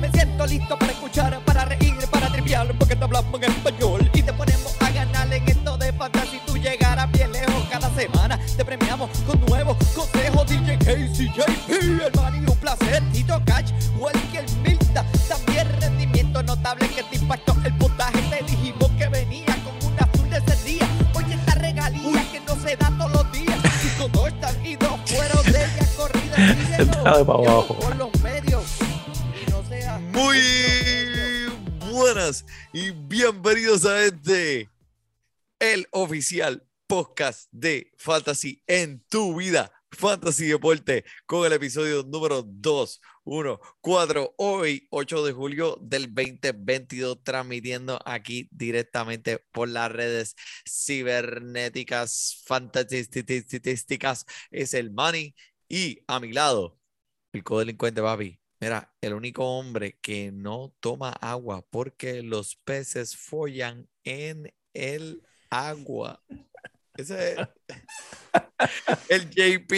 Me siento listo para escuchar, para reír, para triviar, porque te hablamos en español y te ponemos a ganar en esto de fantasy. Tú llegarás bien lejos cada semana. Te premiamos con nuevos consejos. DJ Casey, JP, el man y un placer. Tito Catch, Walker Milta. También rendimiento notable que te impactó el puntaje. Te dijimos que venía con una azul de ese día. Oye, esta regalía que no se da todos los días. Y con dos y dos fueron de ella corrida. Abajo. Y bienvenidos a este, el oficial podcast de Fantasy en tu vida, Fantasy Deporte, con el episodio número 214, hoy 8 de julio del 2022, transmitiendo aquí directamente por las redes cibernéticas, fantasísticas, es el Money y a mi lado, el codelincuente papi. Mira, el único hombre que no toma agua porque los peces follan en el agua. Ese es el JP.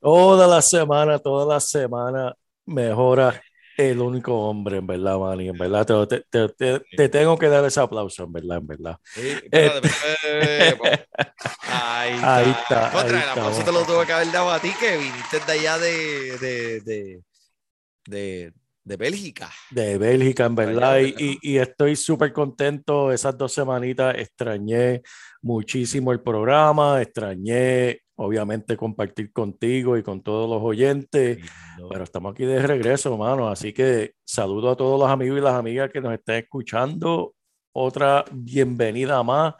Toda la semana, toda la semana mejora el único hombre, en verdad, Manny. En verdad, te, te- te- te- te tengo que dar ese aplauso, en verdad, en verdad. Eh, espérate, espérate, Ahí está. Ahí está, Contra, ahí el aplauso te lo tuve que haber dado a ti, que viniste de allá de, de, de, de, de Bélgica. De Bélgica, en Allá, verdad. Y, ¿verdad? y- y estoy súper contento. Esas dos semanitas extrañé muchísimo el programa, extrañé, obviamente, compartir contigo y con todos los oyentes. Pero estamos aquí de regreso, hermano. Así que saludo a todos los amigos y las amigas que nos estén escuchando. Otra bienvenida más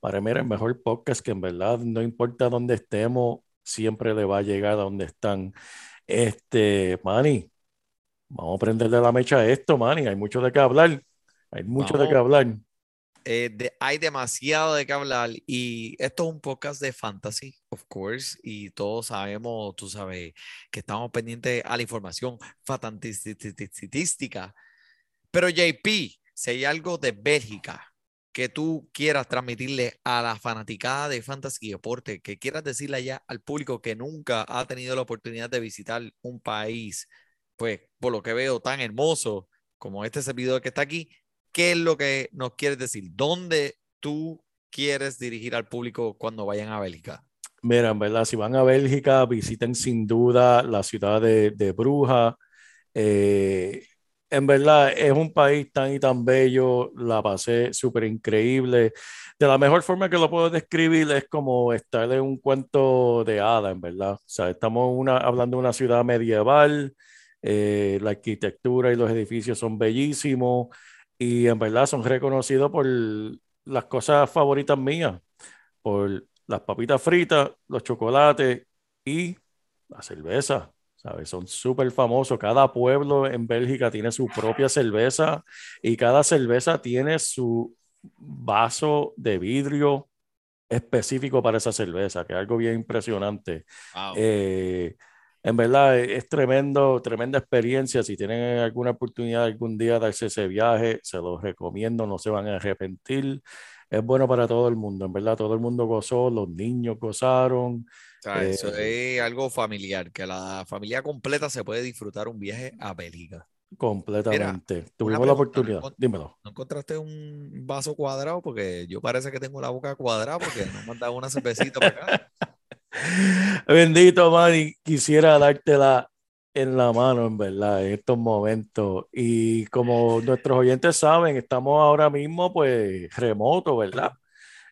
para mí, el mejor podcast que en verdad no importa dónde estemos, siempre le va a llegar a donde están. Este, Manny, vamos a prenderle la mecha a esto, Manny. Hay mucho de qué hablar. Hay mucho de qué hablar. Eh, de- hay demasiado de qué hablar y esto es un podcast de fantasy, of course, y todos sabemos, tú sabes, que estamos pendientes a la información fantasística. Pero JP, si hay algo de Bélgica que tú quieras transmitirle a la fanaticada de fantasy y deporte, que quieras decirle allá al público que nunca ha tenido la oportunidad de visitar un país, pues por lo que veo tan hermoso como este servidor que está aquí, ¿qué es lo que nos quieres decir? ¿Dónde tú quieres dirigir al público cuando vayan a Bélgica? Mira, en verdad, si van a Bélgica, visiten sin duda la ciudad de, de Brujas. Eh, en verdad, es un país tan y tan bello, la pasé súper increíble. De la mejor forma que lo puedo describir es como estar en un cuento de hada, en verdad. O sea, estamos una, hablando de una ciudad medieval, eh, la arquitectura y los edificios son bellísimos y en verdad son reconocidos por las cosas favoritas mías, por las papitas fritas, los chocolates y la cerveza. ¿Sabes? Son súper famosos. Cada pueblo en Bélgica tiene su propia cerveza y cada cerveza tiene su vaso de vidrio específico para esa cerveza, que es algo bien impresionante. Eh, en verdad es es tremendo, tremenda experiencia. Si tienen alguna oportunidad algún día de darse ese viaje, se los recomiendo, no se van a arrepentir. Es bueno para todo el mundo, en verdad, todo el mundo gozó, los niños gozaron. O sea, eso Eh, es algo familiar, que la familia completa se puede disfrutar un viaje a Bélgica. Completamente. Tuvimos pregunta, la oportunidad. ¿no? Dímelo. ¿No encontraste un vaso cuadrado? Porque yo parece que tengo la boca cuadrada porque no me han dado una cervecita para acá. Bendito, Manny. Quisiera dártela en la mano, en verdad, en estos momentos. Y como nuestros oyentes saben, estamos ahora mismo, pues, remoto, ¿verdad?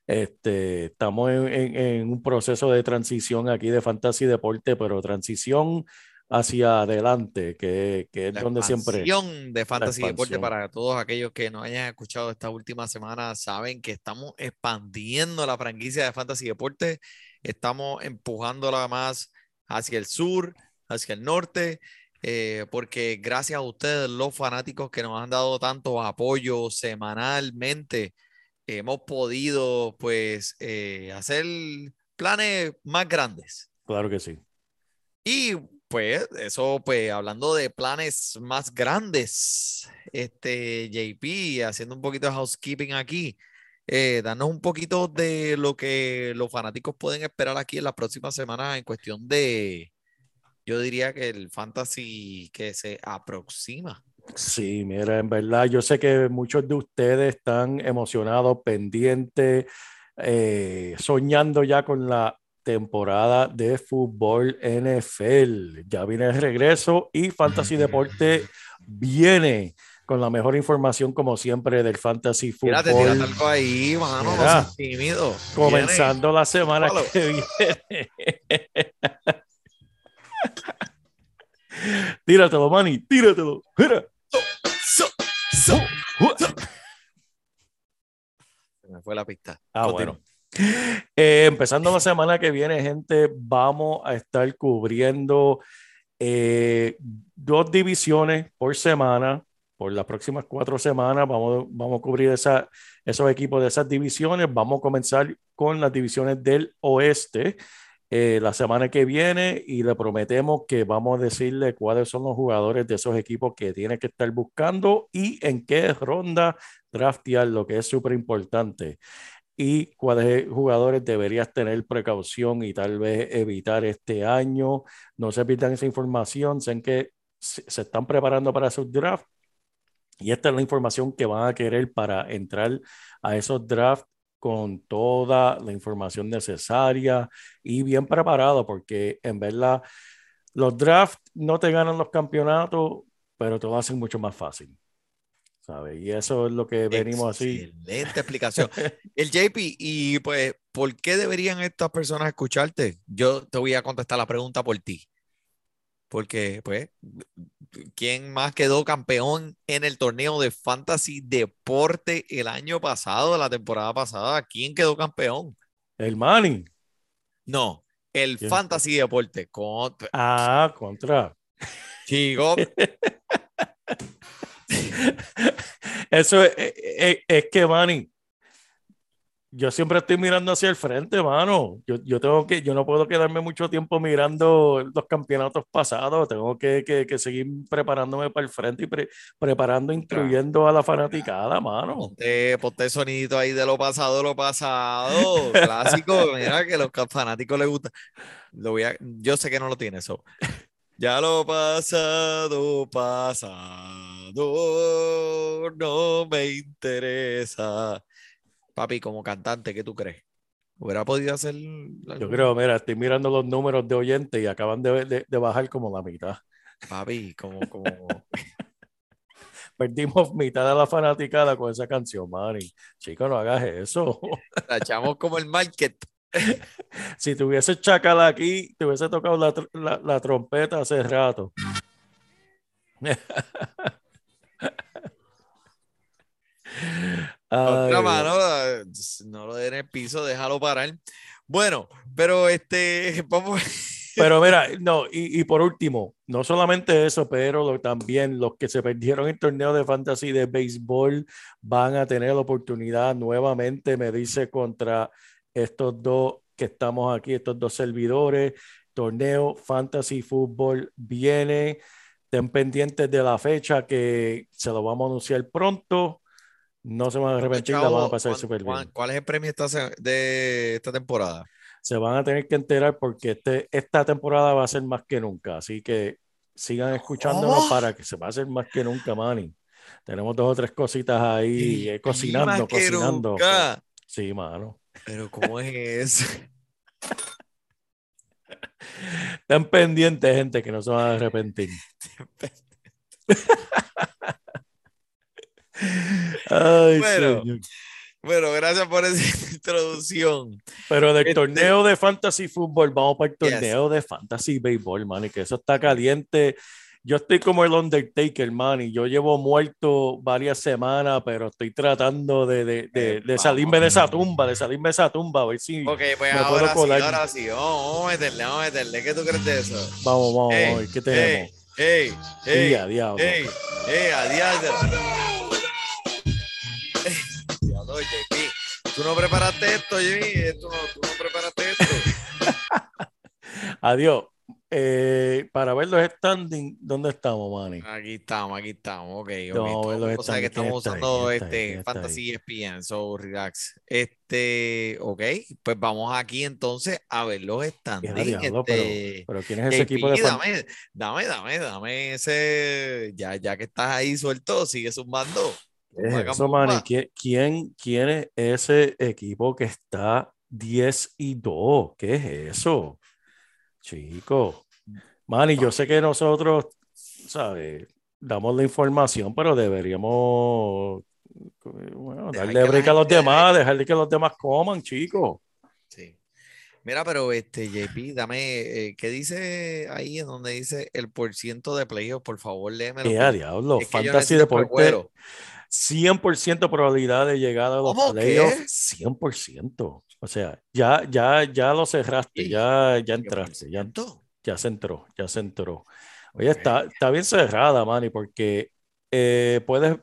Este, estamos en, en- en un proceso de transición aquí de Fantasy Deporte, pero transición hacia adelante, que, que es La donde siempre... de Fantasy Deporte para todos aquellos que no hayan escuchado esta última semana saben que estamos expandiendo la franquicia de Fantasy Deporte, estamos empujándola más hacia el sur, hacia el norte eh, porque gracias a ustedes, los fanáticos que nos han dado tanto apoyo semanalmente, hemos podido pues eh, hacer planes más grandes. Claro que sí. Y pues eso, pues hablando de planes más grandes, este JP, haciendo un poquito de housekeeping aquí, eh, danos un poquito de lo que los fanáticos pueden esperar aquí en las próximas semanas en cuestión de, yo diría que el fantasy que se aproxima. Sí, mira, en verdad, yo sé que muchos de ustedes están emocionados, pendientes, eh, soñando ya con la temporada de fútbol NFL. Ya viene el regreso y Fantasy Deporte viene con la mejor información, como siempre, del Fantasy Fútbol. Tírate, algo ahí, mano, no Mira, seas tímido. Comenzando la semana Follow. que viene. tíratelo, Manny, tíratelo. Mira. So- so- Se me fue la pista. Ah, bueno. Eh, empezando la semana que viene, gente, vamos a estar cubriendo eh, dos divisiones por semana. Por las próximas cuatro semanas vamos, vamos a cubrir esa, esos equipos de esas divisiones. Vamos a comenzar con las divisiones del oeste eh, la semana que viene y le prometemos que vamos a decirle cuáles son los jugadores de esos equipos que tiene que estar buscando y en qué ronda draftear, lo que es súper importante y cuáles jugadores deberías tener precaución y tal vez evitar este año. No se pierdan esa información, sean que se están preparando para su draft y esta es la información que van a querer para entrar a esos drafts con toda la información necesaria y bien preparado, porque en verdad los drafts no te ganan los campeonatos, pero te lo hacen mucho más fácil. ¿Sabes? Y eso es lo que venimos así. Excelente explicación. El JP, y pues, ¿por qué deberían estas personas escucharte? Yo te voy a contestar la pregunta por ti. Porque, pues, ¿quién más quedó campeón en el torneo de Fantasy Deporte el año pasado, la temporada pasada? ¿Quién quedó campeón? El Manning. No, el ¿Quién? Fantasy Deporte. Con... Ah, contra. Chico, Eso es, es- que, Manny, yo siempre estoy mirando hacia el frente, mano. Yo, yo tengo que, yo no puedo quedarme mucho tiempo mirando los campeonatos pasados. Tengo que, que- que seguir preparándome para el frente y pre- preparando, instruyendo a la fanaticada, mano. ponte, ponte sonidito ahí de lo pasado, lo pasado. Clásico, mira que los ca- fanáticos les gusta. Lo voy a, yo sé que no lo tiene eso. Ya lo pasado, pasado, no me interesa. Papi, como cantante, ¿qué tú crees? ¿Hubiera podido hacer Yo algún- creo, mira, estoy mirando los números de oyentes y acaban de, de- de bajar como la mitad. Papi, como, como, Perdimos mitad de la fanaticada con esa canción, Manny. Chico, no hagas eso. la echamos como el market. Si tuviese Chacal aquí, te hubiese tocado la, la- la trompeta hace rato. Otra mano, no lo den en el piso, déjalo parar. Bueno, pero este, vamos. Pero mira, no, y, y por último, no solamente eso, pero lo- también los que se perdieron el torneo de fantasy de béisbol van a tener la oportunidad nuevamente, me dice, contra estos dos que estamos aquí, estos dos servidores. Torneo Fantasy Fútbol viene. Estén pendientes de la fecha que se lo vamos a anunciar pronto. No se van a arrepentir, la van a pasar ¿cuán- súper bien. ¿Cuál es el premio esta de esta temporada? se van a tener que enterar porque este, esta temporada va a ser más que nunca. Así que sigan escuchándonos ¿Cómo? para que se va a hacer más que nunca, Manny. Tenemos dos o tres cositas ahí eh, cocinando, cocinando. nunca. Sí, mano. Pero ¿cómo es eso? Estén pendientes, gente, que no se van a arrepentir. Ay, Bueno. señor. Bueno, gracias por esa introducción. Pero del Este- torneo de fantasy fútbol, vamos para el Yes. torneo de fantasy béisbol, man, y que eso está caliente. Yo estoy como el Undertaker, man, y yo llevo muerto varias semanas, pero estoy tratando de, de, de- Eh, de salirme de esa tumba, de salirme de esa tumba, a ver si Ok, pues me puedo ahora sí, ahora sí. Vamos, a meterle, vamos a meterle. ¿Qué tú crees de eso? Vamos, vamos, Ey, vamos, ¿qué tenemos? ey, ¡Ey! ¡Ey! ¡Ey! Ey, JP. Tú no preparaste esto, JP. Tú no, tú no preparaste esto. Adiós. Eh, para ver los standings, ¿dónde estamos, Manny? Aquí estamos, aquí estamos. Ok, ok. Vamos a Todo ver el los mundo sabe que estamos usando este. Fantasy ESPN, so relax. Este, ok, pues vamos aquí entonces a ver los standings. diablo, este, pero, pero ¿quién es ese equipo de dame, dame, dame, dame ese. Ya, ya que estás ahí suelto, sigue sumando. ¿Qué es Zumba, eso, Manny? ¿Quién, quién, es ese equipo que está 10 y 2? ¿Qué es eso? Chico. Manny, yo sé que nosotros, ¿sabes? Damos la información, pero deberíamos bueno, darle break a los demás, dejarle que los demás coman, chicos. Sí. Mira, pero este, JP, dame, eh, ¿qué dice ahí en donde dice el porciento de playoff? Por favor, léemelo. ¡Qué a porque diablo! es que Fantasy Deporte. 100% probabilidad de llegar a los ¿Cómo playoffs. qué? 100%. O sea, ya, ya, ya lo cerraste, Sí. ya, ya ¿Qué entraste, ya, ya se entró, ya se entró. Oye, está, está bien cerrada, Manny, porque eh, puedes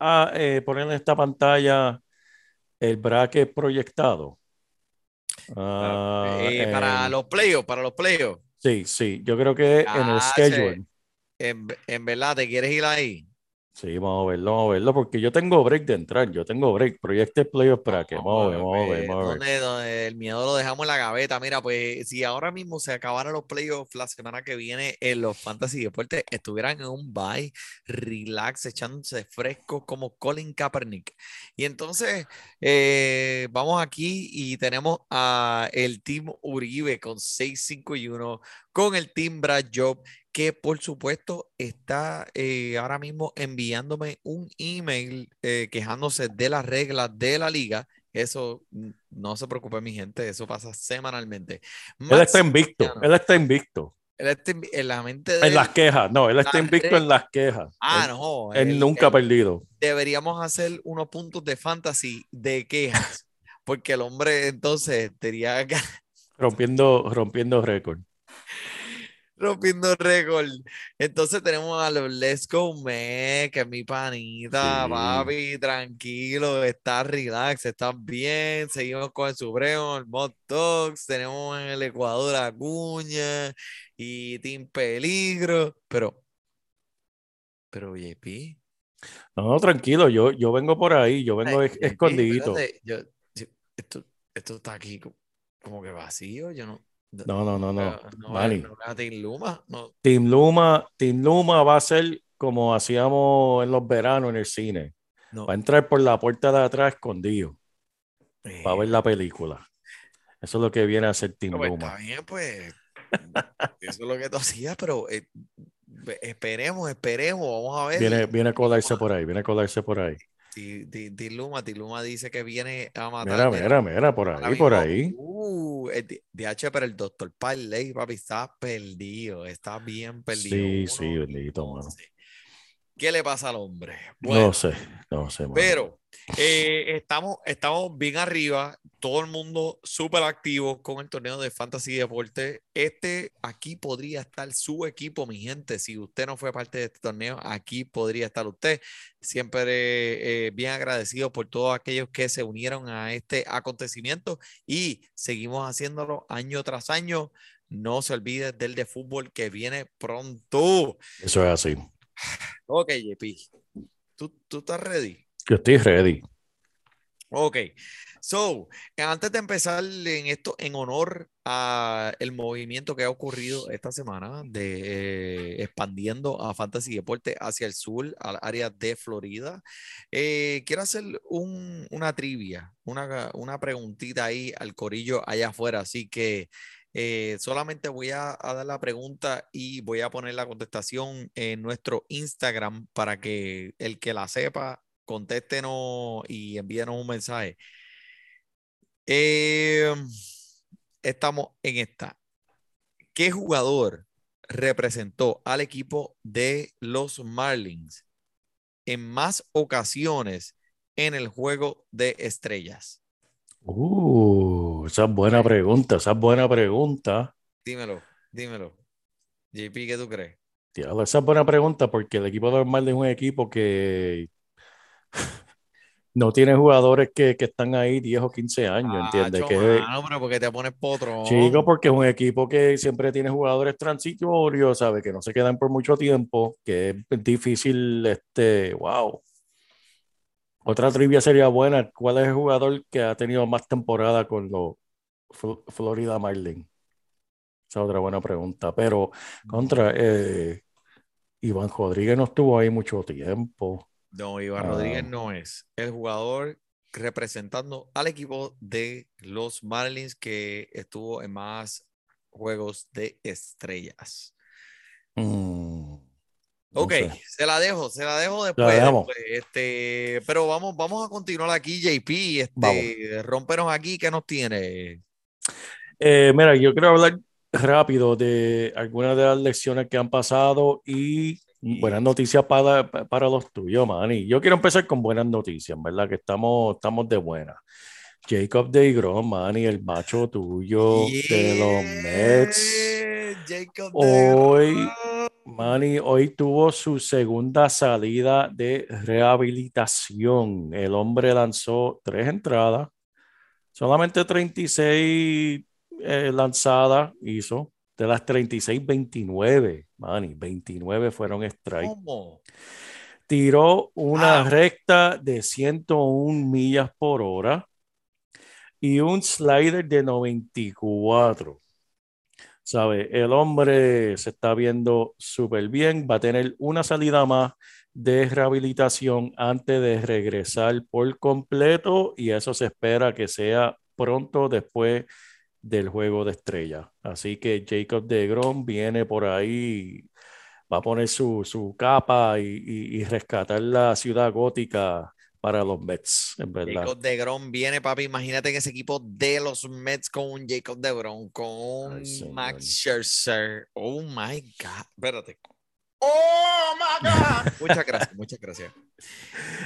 ah, eh, poner en esta pantalla el bracket proyectado. Ah, Eh, para en- los playoffs, para los playoffs. Sí, sí, yo creo que en el Ah, schedule. sí. En, en verdad, ¿te quieres ir ahí? Sí, vamos a verlo, vamos a verlo, porque yo tengo break de entrar, yo tengo break, proyecte playoff bracket, vamos a ver, vamos a ver, pues, vamos a ver. ¿dónde- dónde el miedo lo dejamos en la gaveta. Mira, pues si ahora mismo se acabaran los playoffs la semana que viene en los Fantasy Deportes, estuvieran en un bye, relax, echándose frescos como Colin Kaepernick. Y entonces eh, vamos aquí y tenemos a el Team Uribe con 6-5 y 1, con el Team Brad Job que por supuesto está eh, ahora mismo enviándome un email eh, quejándose de las reglas de la liga. Eso mm, no se preocupe, mi gente, eso pasa semanalmente. Él Max está invicto, Siciliano, él está invicto. él está en, en la mente de En las él- quejas, no, él está las invicto en las quejas. Ah, Él, no. él él- nunca ha él- perdido. deberíamos hacer unos puntos de fantasy de quejas, porque el hombre entonces estaría Rompiendo, rompiendo récord. Rompiendo récord. Entonces tenemos a los Let's Go Man, que es mi panita, Sí. papi, tranquilo, está relax, está bien. Seguimos con el Supremo, el Mod Dogs, tenemos en el Ecuador a Acuña y Team Peligro, pero, pero JP, No, no, tranquilo, yo, yo vengo por ahí, yo vengo ay, escondidito. espérate, yo- yo- esto, esto está aquí co- como que vacío, yo no. No, no, no, no. no, Manny. no a Team Luma, no. Team Luma, Team Luma va a ser como hacíamos en los veranos en el cine. no. Va a entrar por la puerta de atrás escondido para ver Eh, la película. Eso es lo que viene a hacer Team pues, Luma. está bien, pues. Eso es lo que tú hacías, pero eh, esperemos, esperemos, vamos a ver. Viene, viene a colarse por ahí, viene a colarse por ahí. Tiluma, Tiluma dice que viene a matar. Mira, mira, mira, por ahí, por ahí. Uh, el D- DH, pero el doctor Parley, papi, está perdido, está bien perdido. Sí, sí, bendito, no mano. ¿Qué le pasa al hombre? Bueno, No sé, no sé, mano. pero eh, estamos, estamos bien arriba, todo el mundo súper activo con el torneo de Fantasy Deporte. Este aquí podría estar su equipo, mi gente. Si usted no fue parte de este torneo, aquí podría estar usted. Siempre eh, bien agradecido por todos aquellos que se unieron a este acontecimiento y seguimos haciéndolo año tras año. No se olvide del de fútbol que viene pronto. Eso es así. Ok, JP. ¿Tú, tú estás ready? Yo estoy ready. Ok, so, antes de empezar en esto, en honor a el movimiento que ha ocurrido esta semana de eh, expandiendo a Fantasy Deporte hacia el sur, al área de Florida, eh, quiero hacer un- una trivia, una, una preguntita ahí al corillo allá afuera, así que eh, solamente voy a, dar la pregunta y voy a poner la contestación en nuestro Instagram para que el que la sepa contéstenos y envíenos un mensaje. Eh, estamos en esta. ¿Qué jugador representó al equipo de los Marlins en más ocasiones en el juego de estrellas? Uh, esa es buena pregunta, esa es buena pregunta. Dímelo, dímelo. JP, ¿qué tú crees? Diablo, esa es buena pregunta porque el equipo normal es un equipo que no tiene jugadores que, que están ahí 10 o 15 años, ¿entiendes? Acho, Que, mano, pero porque te pones potro. chico, porque es un equipo que siempre tiene jugadores transitorios, ¿sabes? Que no se quedan por mucho tiempo, que es difícil, este, wow. Otra trivia sería buena. ¿Cuál es el jugador que ha tenido más temporada con los Fl- Florida Marlins? Esa es otra buena pregunta. Pero contra eh, Iván Rodríguez no estuvo ahí mucho tiempo. No, Iván Ah. Rodríguez no es el jugador representando al equipo de los Marlins que estuvo en más juegos de estrellas. Mm, no Ok, sé. se la dejo, se la dejo después. este, pero vamos, vamos a continuar aquí, JP. Este, Vamos. aquí, ¿qué nos tiene? Eh, mira, yo quiero hablar rápido de algunas de las lecciones que han pasado y buenas noticias para, para los tuyos, Manny. Yo quiero empezar con buenas noticias, ¿verdad? Que estamos, estamos de buena. Jacob DeGrom, Manny, el macho tuyo de los Mets. Jacob Hoy. Manny, hoy tuvo su segunda salida de rehabilitación. El hombre lanzó tres entradas, solamente 36 eh, lanzadas hizo. De las 36, 29, Manny, 29 fueron strike. ¿Cómo? Tiró una Wow. recta de 101 millas por hora y un slider de 94. ¿Sabe? El hombre se está viendo súper bien. Va a tener una salida más de rehabilitación antes de regresar por completo y eso se espera que sea pronto después del juego de estrella. Así que Jacob DeGrom viene por ahí, va a poner su, su capa y, y- y rescatar la ciudad gótica para los Mets, en verdad. Jacob DeGrom viene, papi. Imagínate en ese equipo de los Mets con un Jacob DeGrom, con un Ay. Max Scherzer. Oh my God. Espérate. Oh my God. Muchas gracias, muchas gracias.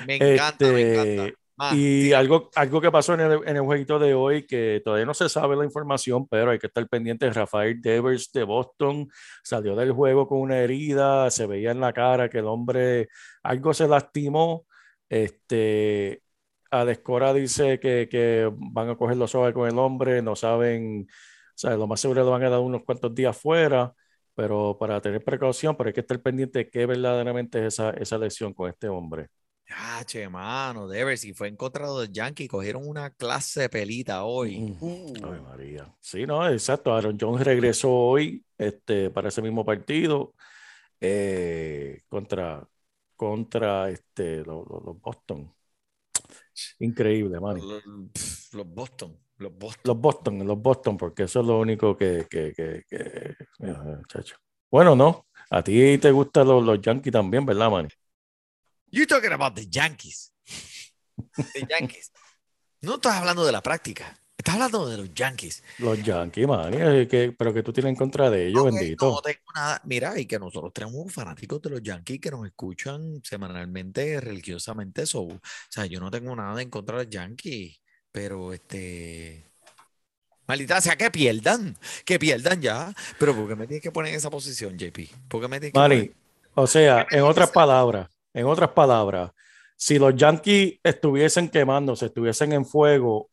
Me encanta, me encanta. Este, Más, Y siga. algo, algo que pasó en el, en el jueguito de hoy, que todavía no se sabe la información, pero hay que estar pendiente. Rafael Devers de Boston salió del juego con una herida, se veía en la cara que el hombre algo se lastimó. Este, Adescora dice que, que van a coger los ojos con el hombre, no saben, o sea, lo más seguro le van a dar unos cuantos días fuera, pero para tener precaución, pero hay que estar pendiente de qué verdaderamente es esa, esa lesión con este hombre. Ah, che, mano, Devers, si fue en contra de los Yankees, cogieron una clase de pelita hoy. Mm. Uh, Ave María. Sí, no, exacto. Aaron Jones regresó hoy este, para ese mismo partido eh, contra, contra este, los, Boston. Increíble, man. los, Boston, los Boston. Los Boston, los Boston, porque eso es lo único que, que, que, que- mira, chacho. Bueno, no. A ti te gustan los, los Yankees también, ¿verdad, man? You talking about the Yankees. The Yankees. No estás hablando de la práctica. Estás hablando de los Yankees. Los Yankees, man. eh, que- pero que tú tienes en contra de ellos, Ok, bendito. No tengo nada. Mira, y que nosotros tenemos fanáticos de los Yankees que nos escuchan semanalmente, religiosamente. So, o sea, yo no tengo nada en contra de los Yankees, pero este. Maldita sea, que pierdan, que pierdan ya. Pero ¿por qué me tienes que poner en esa posición, JP? ¿Por qué me tienes que poner- o sea, en otras palabras, en otras palabras, si los Yankees estuviesen quemándose, estuviesen en fuego,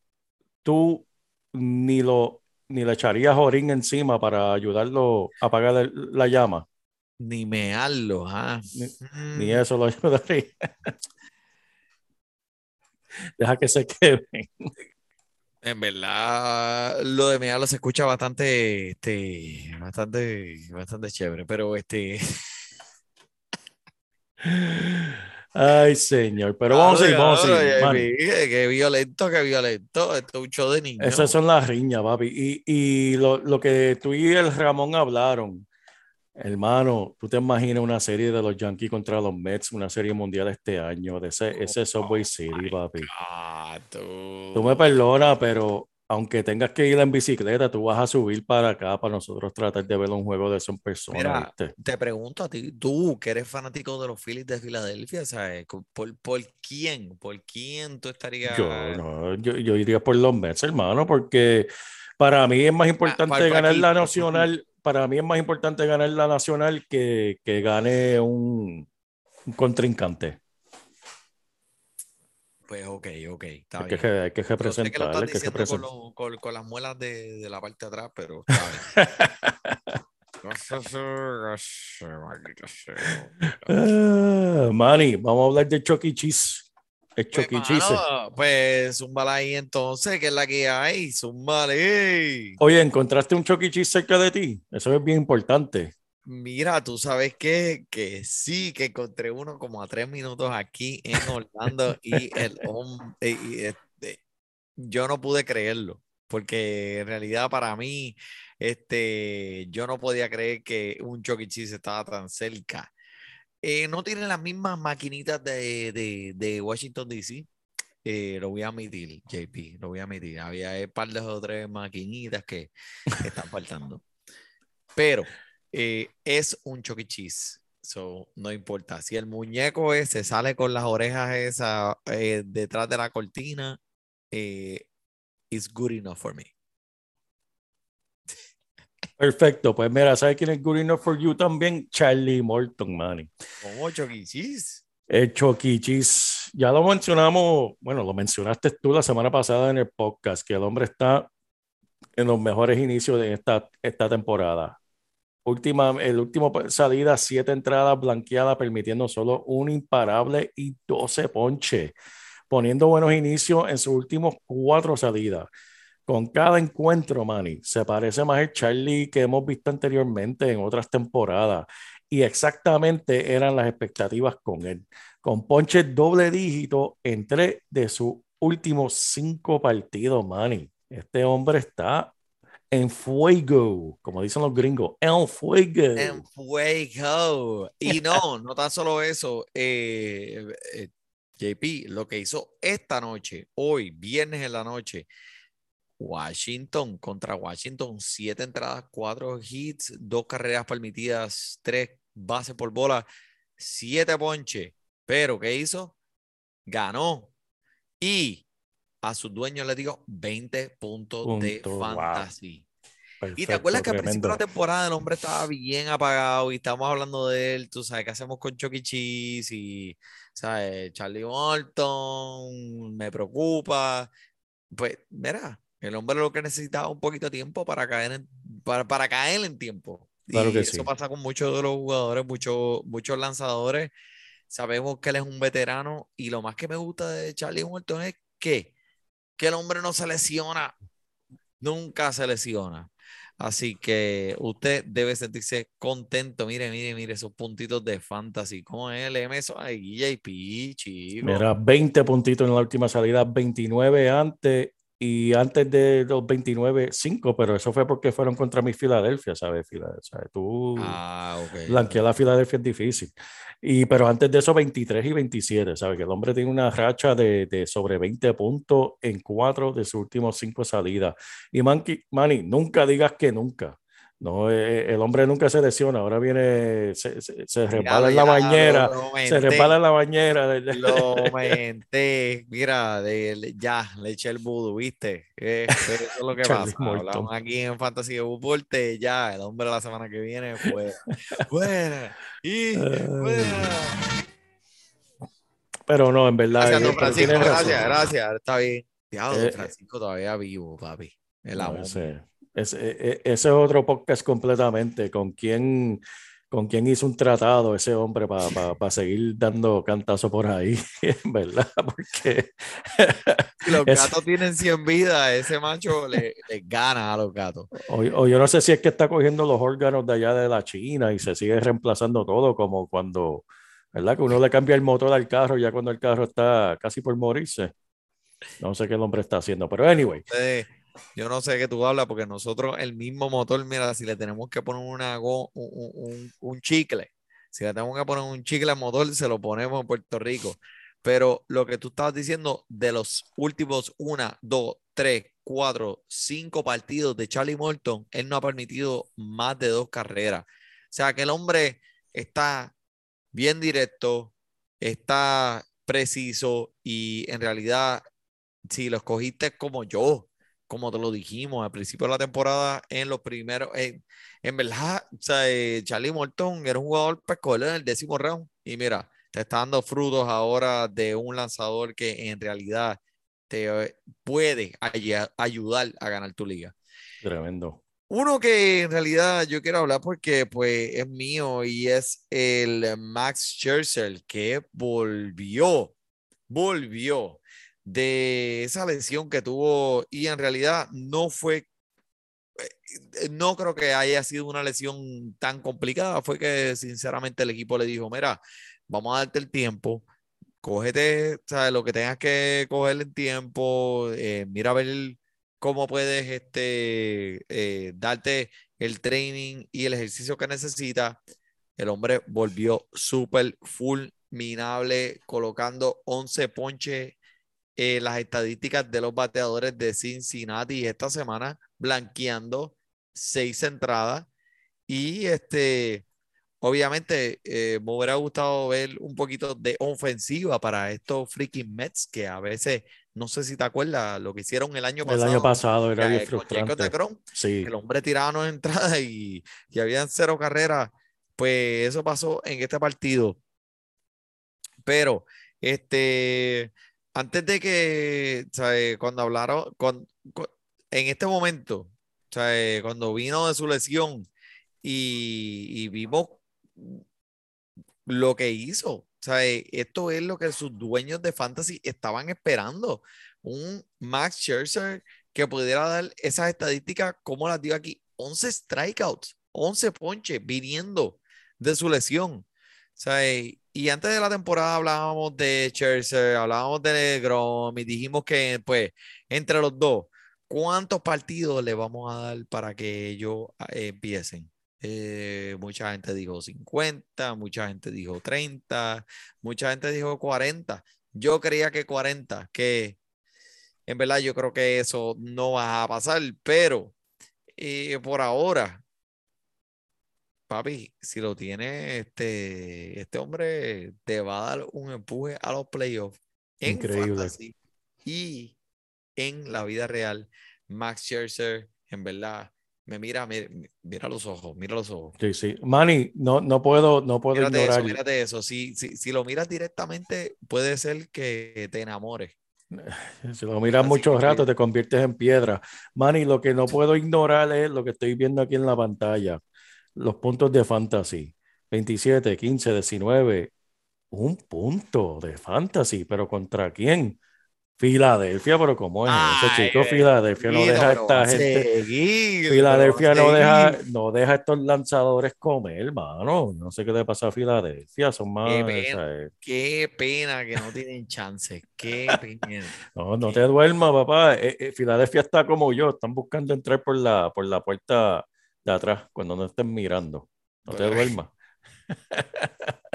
tú ni lo ni le echarías orín encima para ayudarlo a apagar el- la llama, Ni mearlo, ¿ah? Ni- ni Mm, eso lo ayudaría. Deja que se queden. En verdad, lo de mearlo se escucha bastante, este, bastante, bastante chévere, pero este. Ay, señor, pero vamos a ir, vamos a Claro, ir. ya, Manny. vi, Qué, violento, qué violento. Esto es un show de niños. Esas son las riñas, papi. Y, y lo, lo que tú y el Ramón hablaron, hermano, tú te imaginas una serie de los Yankees contra los Mets, una serie mundial este año, de ese, ese Subway City, papi. Tú. Tú me perdonas, pero aunque tengas que ir en bicicleta, tú vas a subir para acá para nosotros tratar de ver un juego de son personas, te pregunto a ti, tú que eres fanático de los Phillies de Filadelfia, ¿sabes? ¿Por, por quién? ¿Por quién tú estarías? Yo, no, yo, yo iría por los Mets, hermano, porque para mí es más importante ¿cuál fue ganar aquí? la nacional. para mí es más importante ganar la nacional que, que gane un, un contrincante. Pues ok, ok, está Hay que, bien. hay que Yo sé que lo representar, estás que diciendo con, representar. lo- con- con las muelas de, de la parte de atrás, pero. Ah, Manny, vamos a hablar de Chuck E. Cheese. El Pues, E. Mano, pues zúmbala ahí entonces, que es la que hay, zúmbale. Oye, ¿encontraste un Chuck E. Cheese cerca de ti? Eso es bien importante. Mira, tú sabes qué? que sí, que encontré uno como a tres minutos aquí en Orlando y el hom- y- y, este, yo no pude creerlo, porque en realidad para mí, este, yo no podía creer que un Chuck E. Cheese estaba tan cerca. Eh, no tiene las mismas maquinitas de, de, de Washington DC. eh, lo voy a admitir, JP, lo voy a admitir. Había un par de o tres maquinitas que están faltando. Pero eh, es un Chuck E. Cheese. So, no importa. Si el muñeco ese sale con las orejas esas eh, detrás de la cortina, eh, it's good enough for me. Perfecto. Pues mira, ¿sabes quién es good enough for you también? Charlie Morton, Manny. Como Chuck E. Cheese. El Chuck E. Cheese. Ya lo mencionamos, bueno, lo mencionaste tú la semana pasada en el podcast, que el hombre está en los mejores inicios de esta, esta temporada. Última, el último salida, siete entradas blanqueadas, permitiendo solo un imparable y 12 ponches, poniendo buenos inicios en sus últimos cuatro salidas. Con cada encuentro, Manny, se parece más al Charlie que hemos visto anteriormente en otras temporadas. Y exactamente eran las expectativas con él. Con ponches doble dígito en tres de sus últimos cinco partidos, Manny. Este hombre está en fuego, como dicen los gringos, en fuego. En fuego. Y no, no tan solo eso. eh, eh, JP, lo que hizo esta noche, hoy, viernes en la noche, Washington contra Washington, siete entradas, cuatro hits, dos carreras permitidas, tres bases por bola, siete ponches. Pero, ¿qué hizo? Ganó. Y a sus dueños le dio 20 puntos de Puntos, wow. fantasy. Y te acuerdas que al principio de la temporada el hombre estaba bien apagado y estamos hablando de él, tú sabes, ¿qué hacemos con Chucky Cheese? Y, ¿sabes? Charlie Morton, me preocupa. Pues, mira, el hombre lo que necesitaba un poquito de tiempo para caer en, para, para caer en tiempo. Claro y que eso sí. pasa con muchos de los jugadores, muchos, muchos lanzadores. Sabemos que él es un veterano y lo más que me gusta de Charlie Morton es que, que el hombre no se lesiona, nunca se lesiona. Así que usted debe sentirse contento. Mire, mire, mire esos puntitos de fantasy. ¿Cómo es el eso? Ay, JP, chico. Mira, 20 puntitos en la última salida, 29 antes y antes de los 29, 5, pero eso fue porque fueron contra mi Filadelfia, ¿sabes? Filadelfia. Tú Ah, ok. blanquear la Filadelfia es difícil. Y, pero antes de eso, 23 y 27, ¿sabes? Que el hombre tiene una racha de, de sobre 20 puntos en cuatro de sus últimos cinco salidas. Y Manny, Manny, nunca digas que nunca. No, eh, el hombre nunca se lesiona. Ahora viene, se, se, se resbala en la bañera. lo- lo Se resbala en la bañera. Lo menté. Mira, de- ya le eché el vudú, ¿viste? Eh, eso es lo que pasa. Hablamos aquí en Fantasy de Deporte. Ya, el hombre la semana que viene, fuera. fuera. Y fuera. Pero no, en verdad. Gracias, eh, don Francisco. tienes razón. Gracias, gracias. Está bien. Diablo, don Eh, Francisco todavía vivo, papi. El No, amor. Ese, e- e- ese es otro podcast completamente. ¿Con quién, con quién hizo un tratado ese hombre para seguir dando cantazo por ahí? Verdad, porque los gatos tienen 100 vidas, ese macho le, le gana a los gatos. o, o yo no sé si es que está cogiendo los órganos de allá de la China y se sigue reemplazando todo, como cuando, ¿verdad? Que uno le cambia el motor al carro ya cuando el carro está casi por morirse. No sé qué el hombre está haciendo, pero anyway. Ustedes, yo no sé qué tú hablas, porque nosotros el mismo motor, mira, si le tenemos que poner una, go- un, un- un- chicle, si le tenemos que poner un chicle al motor, se lo ponemos en Puerto Rico. Pero lo que tú estabas diciendo de los últimos una, dos, tres, cuatro, cinco partidos de Charlie Morton, él no ha permitido más de dos carreras. O sea que el hombre está bien directo, está preciso y en realidad, si lo escogiste como yo, como te lo dijimos al principio de la temporada, en los primeros, en, en verdad, o sea, eh, Charlie Morton era un jugador para escoger en el décimo round. Y mira, te está dando frutos ahora de un lanzador que en realidad te eh, puede ay- ayudar a ganar tu liga. Tremendo. Uno que en realidad yo quiero hablar porque pues es mío y es el Max Scherzer que volvió, volvió de esa lesión que tuvo y en realidad no fue, eh, no creo que haya sido una lesión tan complicada, fue que sinceramente el equipo le dijo, mira, vamos a darte el tiempo, cógete, ¿sabes? Lo que tengas que coger en tiempo, eh, mira a ver cómo puedes este, eh, darte el training y el ejercicio que necesitas. El hombre volvió súper fulminable, colocando 11 ponches en las estadísticas de los bateadores de Cincinnati esta semana, blanqueando seis entradas. Y este, obviamente, eh, me hubiera gustado ver un poquito de ofensiva para estos freaking Mets que a veces, no sé si te acuerdas, lo que hicieron el año El pasado. año pasado era eh, bien Jacob frustrante. Sí, el hombre tiraba no entradas y, y habían cero carreras. Pues eso pasó en este partido. Pero, este, antes de que, ¿sabe? Cuando hablaron, con, con- en este momento, ¿sabe? Cuando vino de su lesión y, vimos lo que hizo, ¿sabe? Esto es lo que sus dueños de fantasy estaban esperando. Un Max Scherzer que pudiera dar esas estadísticas como las dio aquí. 11 strikeouts, 11 ponches viniendo de su lesión. Sea, y antes de la temporada hablábamos de Scherzer, hablábamos de Negrom y dijimos que, pues, entre los dos, ¿cuántos partidos le vamos a dar para que ellos eh, empiecen? Eh, mucha gente dijo 50, mucha gente dijo 30, mucha gente dijo 40. Yo creía que 40, que en verdad yo creo que eso no va a pasar, pero eh, por ahora, papi, si lo tiene este, este hombre, te va a dar un empuje a los playoffs en Increíble. fantasy y en la vida real. Max Scherzer, en verdad, me mira, mira, mira los ojos, mira los ojos. sí, sí. Manny, no, no puedo, no puedo Mírate eso, ignorar. mírate eso. Si, si, si lo miras directamente, puede ser que te enamores. Si lo miras Así mucho que- rato, te conviertes en piedra. Manny, lo que no puedo ignorar es lo que estoy viendo aquí en la pantalla. Los puntos de fantasy. 27, 15, 19. Un punto de fantasy, pero ¿contra quién? Filadelfia, pero ¿cómo es Ay, chico? Filadelfia no deja a esta gente. seguir, Filadelfia no deja, no deja a estos lanzadores comer, mano. No sé qué le pasa a Filadelfia. Son más. Qué pena. eh, Qué pena que no tienen chance. Qué pena. No, no Sí. te duermas, papá. Eh, eh, Filadelfia está como yo, están buscando entrar por la, por la puerta de atrás cuando no estén mirando. No te duermas.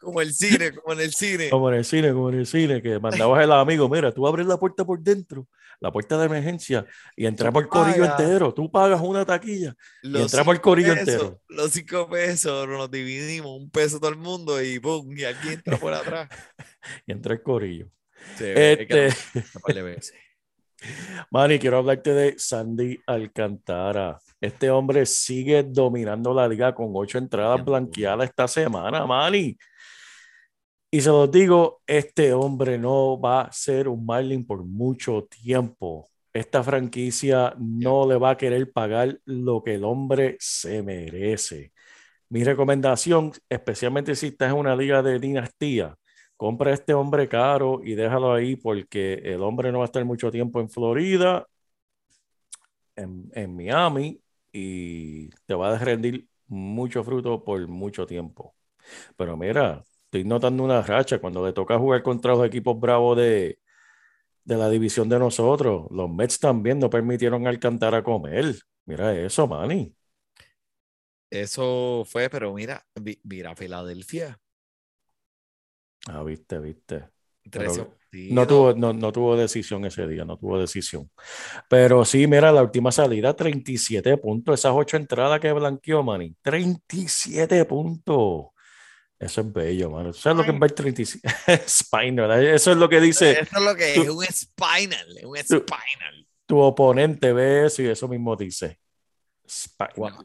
Como el cine, como en el cine. Como en el cine, como en el cine, que mandabas al amigo, mira, tú abres la puerta por dentro, la puerta de emergencia, y entramos el corillo entero. Tú pagas una taquilla y Los entramos el corillo pesos- entero. Los cinco pesos nos dividimos, un peso todo el mundo y ¡pum! Y aquí entra por atrás. Y entra el corillo. Sí, Este, Manny, quiero hablarte de Sandy Alcantara. Este hombre sigue dominando la liga con ocho entradas blanqueadas esta semana, Manny. Y se los digo, este hombre no va a ser un Marlin por mucho tiempo. Esta franquicia no le va a querer pagar lo que el hombre se merece. Mi recomendación, especialmente si estás en una liga de dinastía, compra este hombre caro y déjalo ahí porque el hombre no va a estar mucho tiempo en Florida, en, Miami, y te va a rendir mucho fruto por mucho tiempo. Pero mira, estoy notando una racha cuando le toca jugar contra los equipos bravos de, de la división de nosotros. Los Mets también no permitieron a comer. Mira eso, Manny. Eso fue, pero mira, mira Filadelfia. Ah, viste, viste. 13 No tuvo, no, no tuvo decisión ese día, no tuvo decisión. Pero sí, mira, la última salida, 37 puntos. Esas ocho entradas que blanqueó, Manny. 37 puntos. Eso es bello, mano. ¿Sabes lo que es ver 37? Spine, ¿verdad? Eso es lo que dice. Eso es lo que es un spinal, un spinal. tu oponente ve eso y eso mismo dice. Wow.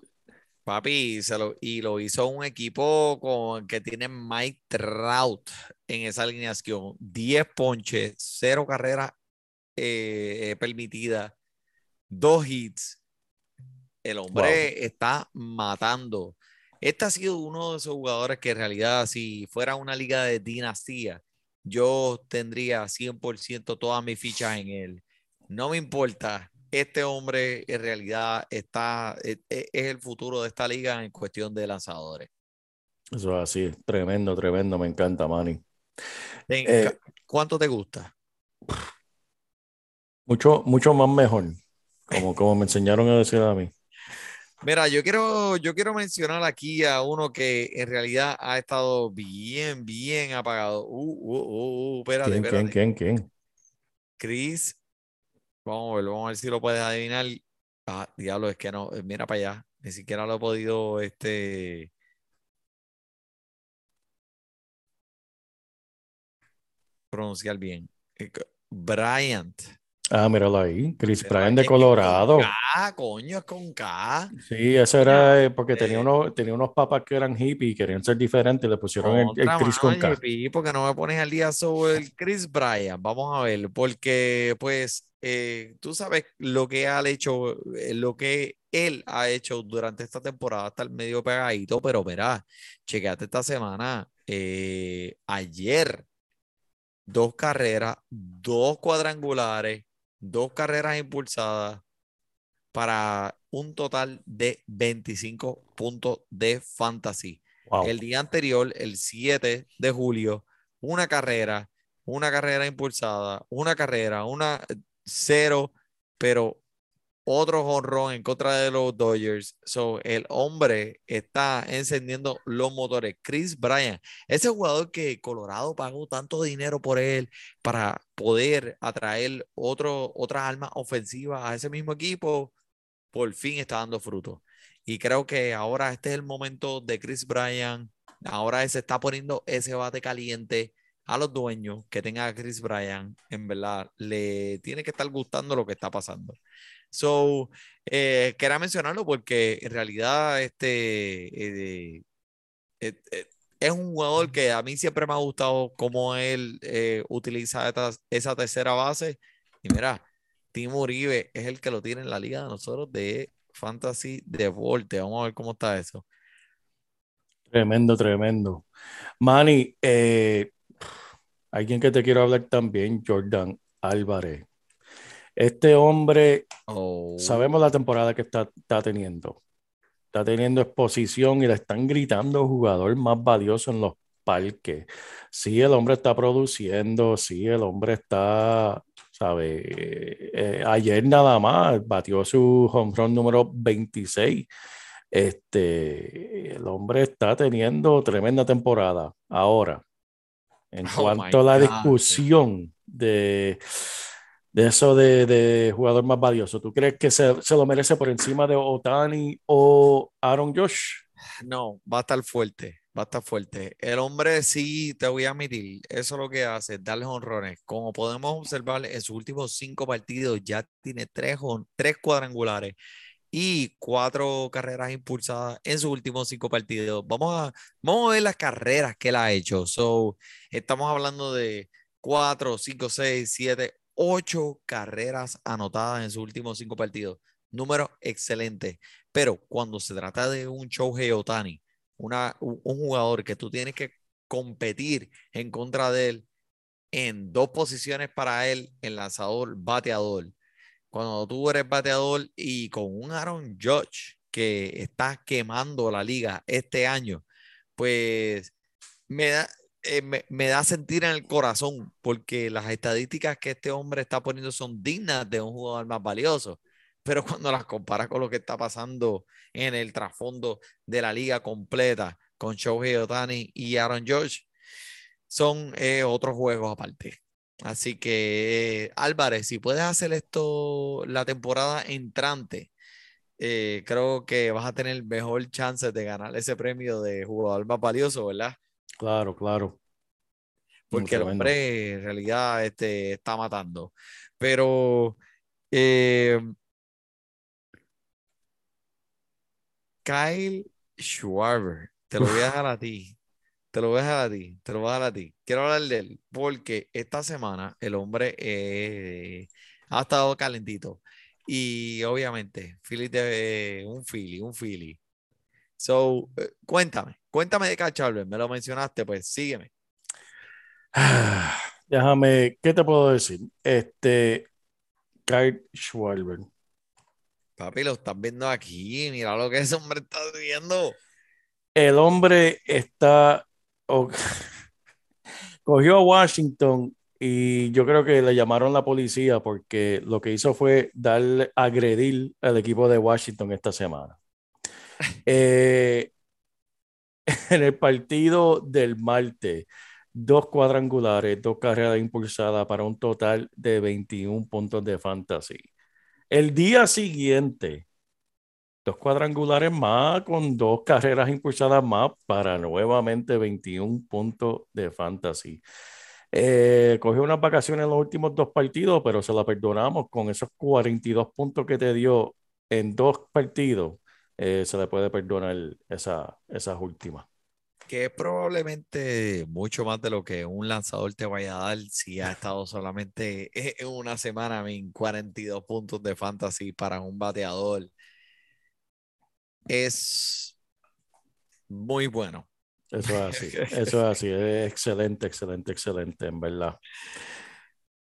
Papi, se lo, y lo hizo un equipo con, que tiene Mike Trout en esa alineación. 10 ponches, 0 carreras eh, eh, permitidas, 2 hits. El hombre está matando. Este ha sido uno de esos jugadores que en realidad, si fuera una liga de dinastía, yo tendría 100% todas mis fichas en él. No me importa. Este hombre en realidad está, es, es el futuro de esta liga en cuestión de lanzadores. Eso es así, tremendo, tremendo, me encanta, Manny. Eh, ¿Cuánto te gusta? Mucho, mucho más mejor, como, como me enseñaron a decir a mí. Mira, yo quiero, yo quiero mencionar aquí a uno que en realidad ha estado bien, bien apagado. Uh, uh, uh, uh, espérate, ¿Quién, quién, espérate. quién, quién? Chris, vamos a ver, vamos a ver si lo puedes adivinar. Ah, diablo, es que no, eh, mira para allá, ni siquiera lo he podido, este, pronunciar bien. Eh, Bryant. Ah, míralo ahí, Chris es de que es con Colorado. K, coño, es con K. Sí, ese era eh, porque tenía, unos, tenía unos papas que eran hippies y querían ser diferentes, le pusieron el, Chris con K. Porque no me pones al día sobre el Chris Bryant. Vamos a ver, porque pues eh, tú sabes lo que ha hecho, eh, lo que él ha hecho durante esta temporada hasta el medio pegadito, pero verá, chequeate esta semana, eh, ayer, dos carreras, dos cuadrangulares, dos carreras impulsadas para un total de 25 puntos de fantasy. Wow. El día anterior, el 7 de julio, una carrera, una carrera impulsada, una carrera, una eh, cero, pero otro jonrón en contra de los Dodgers. So, el hombre está encendiendo los motores. Chris Bryant, ese jugador que Colorado pagó tanto dinero por él para poder atraer otro, otras armas ofensivas a ese mismo equipo, por fin está dando fruto. Y creo que ahora este es el momento de Chris Bryant. Ahora se está poniendo ese bate caliente a los dueños que tenga a Chris Bryant. En verdad, le tiene que estar gustando lo que está pasando. So, eh, quería mencionarlo porque en realidad este eh, eh, es un jugador que a mí siempre me ha gustado cómo él utiliza esta- esa tercera base. Y mira, Timo Uribe es el que lo tiene en la liga de nosotros de Fantasy Deporte. Vamos a ver cómo está eso. Tremendo, tremendo. Manny, alguien que te quiero hablar también, Jordan Álvarez. Este hombre, Oh, sabemos la temporada que está, está teniendo. Está teniendo exposición y le están gritando jugador más valioso en los parques. Sí, el hombre está produciendo, sí, el hombre está, ¿sabe? Eh, ayer nada más batió su home run número 26. Este, el hombre está teniendo tremenda temporada. Ahora, en Oh cuanto a la God. discusión de, de eso de, de jugador más valioso, ¿tú crees que se, se lo merece por encima de Otani o Aaron Josh? No, va a estar fuerte, va a estar fuerte. El hombre sí, te voy a admitir, eso lo que hace es darle honrones. Como podemos observar, en sus últimos cinco partidos ya tiene tres, tres cuadrangulares y cuatro carreras impulsadas en sus últimos cinco partidos. Vamos a, vamos a ver las carreras que él ha hecho. So, estamos hablando de cuatro, cinco, seis, siete, ocho carreras anotadas en sus últimos cinco partidos. Número excelente. Pero cuando se trata de un Shohei Otani, una, un jugador que tú tienes que competir en contra de él en dos posiciones para él, en lanzador, bateador. Cuando tú eres bateador y con un Aaron Judge que está quemando la liga este año, pues me da, eh, me, da sentir en el corazón porque las estadísticas que este hombre está poniendo son dignas de un jugador más valioso. Pero cuando las comparas con lo que está pasando en el trasfondo de la liga completa con Shohei Otani y Aaron Judge, son eh, otros juegos aparte. Así que, Álvarez, si puedes hacer esto la temporada entrante, eh, creo que vas a tener mejor chance de ganar ese premio de jugador más valioso, ¿verdad? Claro, claro. Porque el hombre en realidad este, está matando. Pero Eh, Kyle Schwarber, te lo voy a dejar a ti. Te lo voy a dejar a ti. Te lo voy a dejar a ti. Quiero hablar de él porque esta semana el hombre eh, ha estado calentito. Y obviamente, Philly de, un Philly, un Philly. So, eh, cuéntame, cuéntame de Kyle Schwarber. Me lo mencionaste, pues sígueme. Ah, Déjame, ¿qué te puedo decir? Este, Kyle Schwarber. Papi, lo estás viendo aquí. Mira lo que ese hombre está viendo. El hombre está, cogió a Washington y yo creo que le llamaron la policía porque lo que hizo fue darle, agredir al equipo de Washington esta semana. Eh, en el partido del martes, dos cuadrangulares, dos carreras impulsadas para un total de 21 puntos de fantasy. El día siguiente, dos cuadrangulares más con dos carreras impulsadas más para nuevamente 21 puntos de fantasy. Eh, cogió unas vacaciones en los últimos dos partidos, pero se la perdonamos con esos 42 puntos que te dio en dos partidos. Eh, se le puede perdonar esa, esas últimas. que probablemente mucho más de lo que un lanzador te vaya a dar si ha estado solamente en una semana en 42 puntos de fantasy para un bateador. Es muy bueno. Eso es así, eso es así, es excelente, excelente, excelente, en verdad.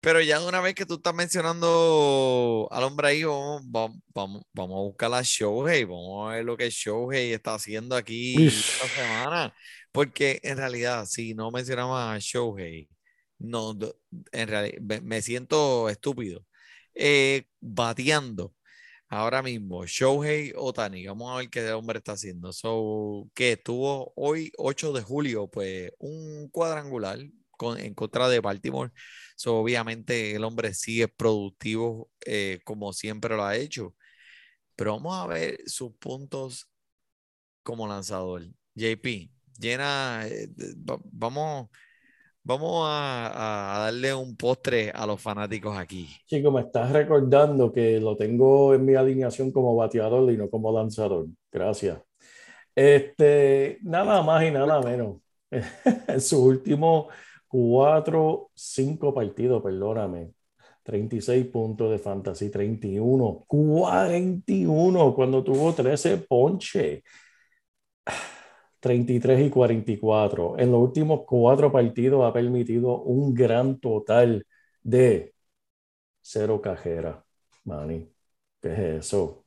Pero ya de una vez que tú estás mencionando al hombre ahí, vamos, vamos, vamos, a buscar a Shohei, vamos a ver lo que Shohei está haciendo aquí esta semana. Porque en realidad, si no mencionamos a Shohei, no, en realidad me, me siento estúpido. Eh, bateando ahora mismo, Shohei Otani, vamos a ver qué hombre está haciendo. So, que tuvo hoy, 8 de julio, pues un cuadrangular con, en contra de Baltimore. So, obviamente el hombre sigue productivo eh, como siempre lo ha hecho. Pero vamos a ver sus puntos como lanzador. JP, llena, eh, vamos, vamos a, a darle un postre a los fanáticos aquí. Chico, me estás recordando que lo tengo en mi alineación como bateador y no como lanzador. Gracias. Este, nada más y nada menos. En sus últimos cuatro, cinco partidos, perdóname. 36 puntos de fantasy, 31, 41 cuando tuvo 13 ponche. 33 y 44. En los últimos cuatro partidos ha permitido un gran total de cero cajera. Manny, ¿qué es eso?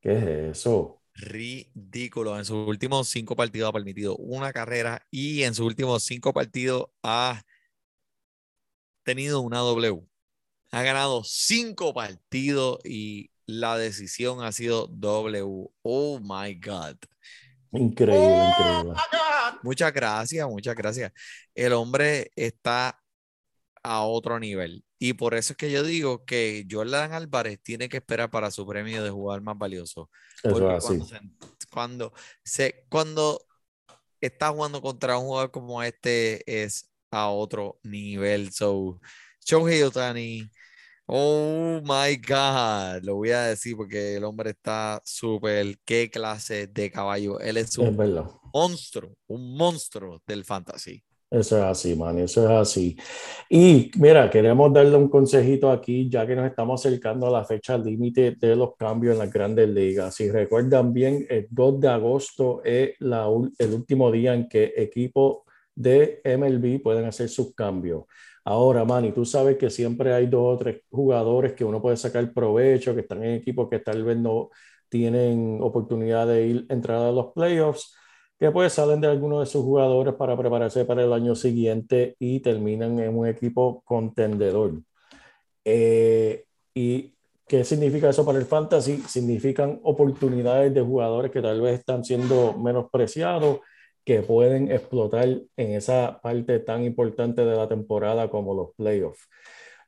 ¿Qué es eso? Ridículo. En sus últimos cinco partidos ha permitido una carrera y en sus últimos cinco partidos ha tenido una W. Ha ganado cinco partidos y la decisión ha sido W. Oh my God. Increíble, increíble. Muchas gracias, muchas gracias. El hombre está a otro nivel. Y por eso es que yo digo que Jordan Álvarez tiene que esperar para su premio de jugador más valioso. Eso Porque es así. cuando, se, cuando, se, cuando está jugando contra un jugador como este es a otro nivel. So, Shohei Otani, oh my God, lo voy a decir porque el hombre está súper, qué clase de caballo. Él es Es un verdad. monstruo, un monstruo del fantasy. Eso es así, man, eso es así. Y mira, queremos darle un consejito aquí, ya que nos estamos acercando a la fecha límite de los cambios en las grandes ligas. Si recuerdan bien, el 2 de agosto es el último día en que equipos de MLB pueden hacer sus cambios. Ahora, Manny, tú sabes que siempre hay dos o tres jugadores que uno puede sacar provecho, que están en equipos que tal vez no tienen oportunidad de ir entrar a los playoffs que pues salen de algunos de sus jugadores para prepararse para el año siguiente y terminan en un equipo contendedor. Eh, ¿y qué significa eso para el fantasy? Significan oportunidades de jugadores que tal vez están siendo menospreciados, que pueden explotar en esa parte tan importante de la temporada como los playoffs.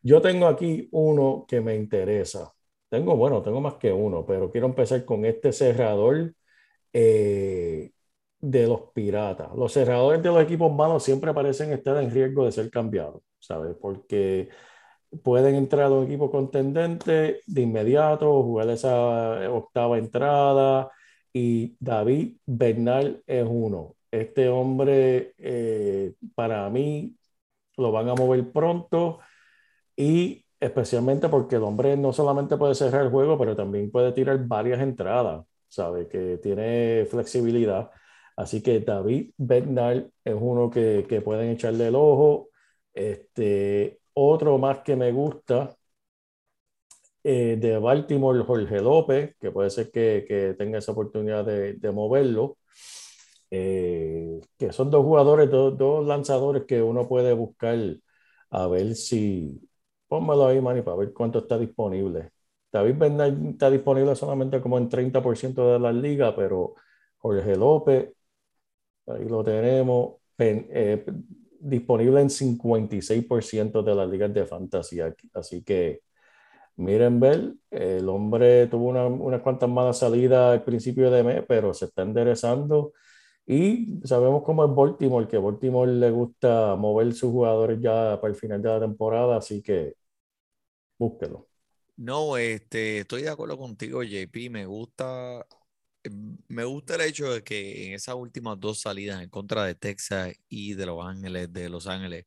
Yo tengo aquí uno que me interesa. Tengo, bueno, tengo más que uno, pero quiero empezar con este cerrador. eh, de los piratas. Los cerradores de los equipos malos siempre parecen estar en riesgo de ser cambiados, ¿sabes? Porque pueden entrar a un equipo contendente de inmediato, jugar esa octava entrada. Y David Bernal es uno. Este hombre, eh, para mí, lo van a mover pronto y especialmente porque el hombre no solamente puede cerrar el juego, pero también puede tirar varias entradas, ¿sabe? Que tiene flexibilidad. Así que David Bernal es uno que, que pueden echarle el ojo. Este, otro más que me gusta eh, de Baltimore, Jorge López, que puede ser que, que tenga esa oportunidad de, de moverlo. Eh, que son dos jugadores, dos, dos, lanzadores que uno puede buscar a ver si. Pónmelo ahí, Manny, para ver cuánto está disponible. David Bernal está disponible solamente como en 30% de la liga, pero Jorge López, ahí lo tenemos, eh, disponible en 56% de las ligas de fantasía. Así que miren, ver, el hombre tuvo una, unas cuantas malas salidas al principio de mes, pero se está enderezando. Y sabemos cómo es Baltimore, que Baltimore le gusta mover sus jugadores ya para el final de la temporada, así que búsquelo. No, este, estoy de acuerdo contigo, JP. Me gusta, me gusta el hecho de que en esas últimas dos salidas en contra de Texas y de Los Ángeles, de Los Ángeles,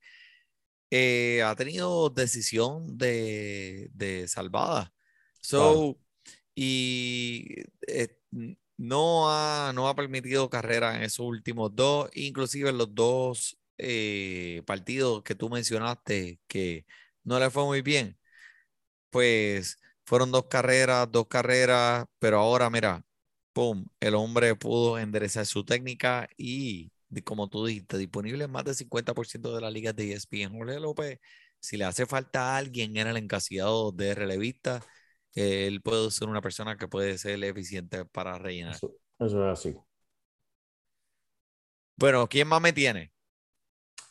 eh, ha tenido decisión de, de salvada. So, y eh, no ha, no ha permitido carrera en esos últimos dos, inclusive en los dos eh, partidos que tú mencionaste que no le fue muy bien, pues fueron dos carreras, dos carreras, pero ahora mira, pum, el hombre pudo enderezar su técnica y como tú dijiste, disponible en más del 50% de la liga de ESPN. Jorge López, si le hace falta a alguien en el encasillado de relevista, él puede ser una persona que puede ser eficiente para rellenar. Eso, eso es así. Bueno, ¿quién más me tiene?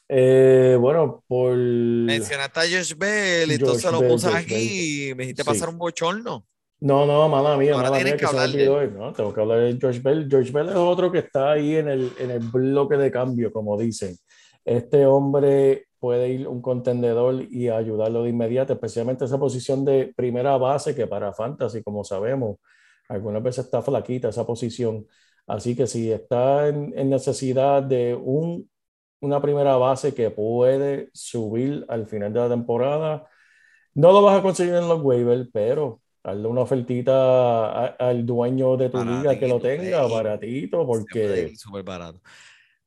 Eh, bueno, por. Mencionaste a Josh Bell, entonces lo puse aquí y me dijiste pasar un bochorno. No, no, mala mía, Ahora mala mía, que que se me hablar de olvidó. No, tengo que hablar de George Bell. George Bell es otro que está ahí en el, en el bloque de cambio, como dicen. Este hombre puede ir un contendedor y ayudarlo de inmediato, especialmente esa posición de primera base, que para Fantasy, como sabemos, algunas veces está flaquita esa posición. Así que si está en, en necesidad de un, una primera base que puede subir al final de la temporada, no lo vas a conseguir en los waivers, pero darle una ofertita a- al dueño de tu liga que lo Baratito, tenga, ey. baratito, porque... súper barato.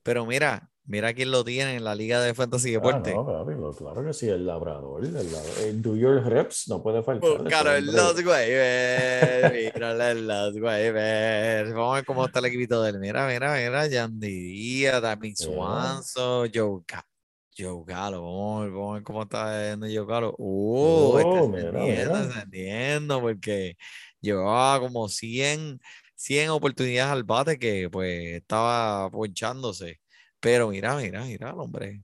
Pero mira, mira quién lo tiene en la liga de fantasy Ah, deporte. no, papi, lo- claro que sí, el labrador, el, lab- el do your reps, no puede faltar. Ese en los waivers, míralo en los waivers. Vamos a ver cómo está el equipito de él. Mira, mira, mira, Yandy Díaz, también Yeah. Swanson, Joe, Joe Galo. Vamos vamos a ver cómo está yendo Joe Galo. Uh, está Oh, encendiendo, encendiendo, porque llevaba como 100, 100 oportunidades al bate que pues estaba ponchándose. Pero mira, mira, mira, el hombre.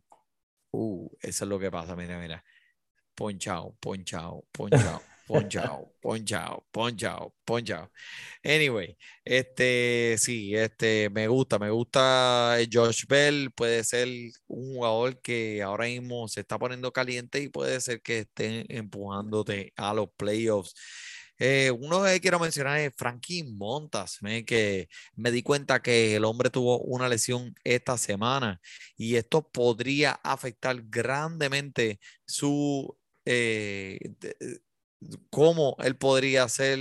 Uh, eso es lo que pasa, mira, mira. Ponchao, ponchao, ponchao, ponchao, ponchao, ponchao, ponchao. Anyway, este, sí, este, me gusta, me gusta Josh Bell, puede ser un jugador que ahora mismo se está poniendo caliente y puede ser que esté empujándote a los playoffs. Eh, uno que quiero mencionar es Frankie Montas, que me di cuenta que el hombre tuvo una lesión esta semana y esto podría afectar grandemente su eh, cómo él podría ser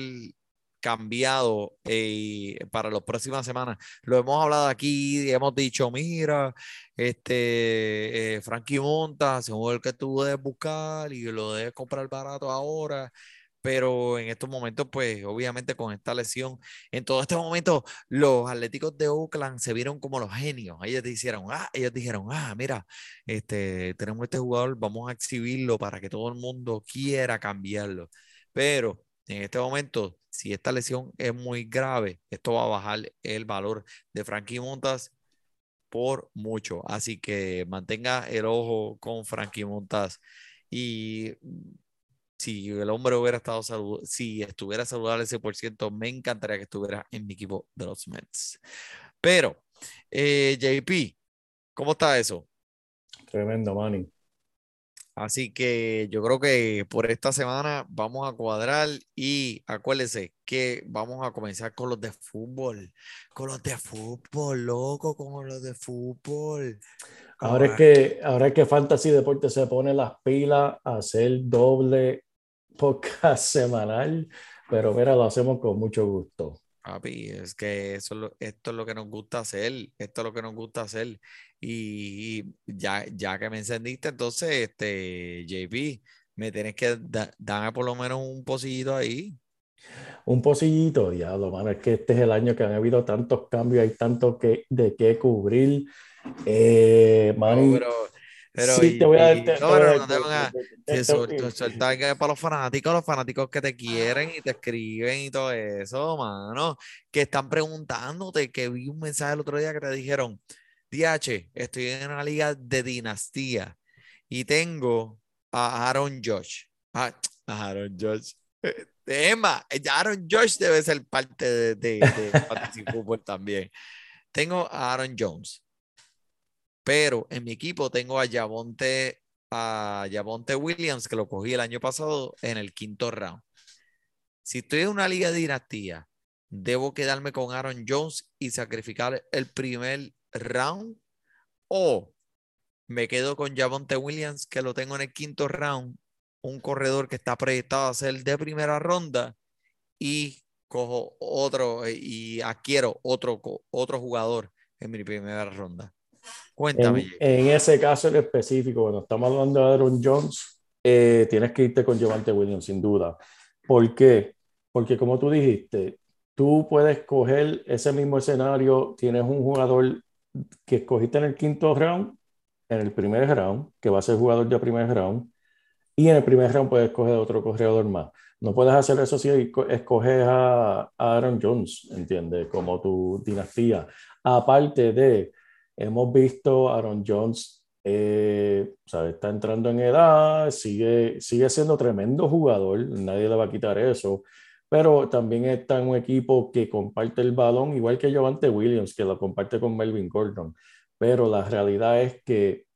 cambiado eh, para las próximas semanas. Lo hemos hablado aquí hemos dicho, mira, este eh, Frankie es un jugador que tú debes buscar y lo debes comprar barato ahora. Pero en estos momentos, pues obviamente con esta lesión, en todo este momento, los Atléticos de Oakland se vieron como los genios. Ellos dijeron, ah, ellos dijeron, ah, mira, este, tenemos este jugador, vamos a exhibirlo para que todo el mundo quiera cambiarlo. Pero en este momento, si esta lesión es muy grave, esto va a bajar el valor de Frankie Montas por mucho. Así que mantenga el ojo con Frankie Montas y si el hombre hubiera estado saludable, si estuviera saludable ese por ciento, me encantaría que estuviera en mi equipo de los Mets. Pero, eh, JP, ¿cómo está eso? Tremendo, Manny. Así que yo creo que por esta semana vamos a cuadrar y acuérdense que vamos a comenzar con los de fútbol. Con los de fútbol, loco, con los de fútbol. Ahora es que, ahora es que Fantasy Deporte se pone las pilas a hacer doble podcast semanal, pero mira, lo hacemos con mucho gusto. Papi, es que eso esto es lo que nos gusta hacer, esto es lo que nos gusta hacer. Y, y ya, ya que me encendiste, entonces, este, JP, me tienes que da- darme por lo menos un pocillito ahí. Un pocillito, diablo, mano, es que este es el año que han habido tantos cambios, hay tanto que, de qué cubrir. Eh, No, Manny, pero, pero, sí, y- te voy a y- dar... te- no, te no te van a- te- suelta para los fanáticos, los fanáticos que te quieren y te escriben y todo eso, mano, que están preguntándote, que vi un mensaje el otro día que te dijeron, DH, estoy en una liga de dinastía y tengo a Aaron Josh. Ah, a Aaron Josh. Eh, Emma, Aaron Josh debe ser parte de, de, de también. Tengo a Aaron Jones, pero en mi equipo tengo a Javonte, a Javonte Williams, que lo cogí el año pasado en el quinto round. Si estoy en una liga de dinastía, debo quedarme con Aaron Jones y sacrificar el primer round o me quedo con Javonte Williams, que lo tengo en el quinto round, un corredor que está proyectado a ser de primera ronda y cojo otro eh, y adquiero otro, otro jugador en mi primera ronda. Cuéntame. En, en ese caso en específico, cuando estamos hablando de Aaron Jones, eh, tienes que irte con Javante Williams, sin duda. ¿Por qué? Porque como tú dijiste, tú puedes coger ese mismo escenario, tienes un jugador que escogiste en el quinto round, en el primer round, que va a ser jugador de primer round, y en el primer round puedes escoger otro corredor más. No puedes hacer eso si esco- escoges a, a Aaron Jones, ¿entiendes? Como tu dinastía. Aparte de, hemos visto a Aaron Jones, eh. Está entrando en edad, sigue, sigue siendo tremendo jugador, nadie le va a quitar eso, pero también está en un equipo que comparte el balón, igual que Javante Williams, que lo comparte con Melvin Gordon. Pero la realidad es que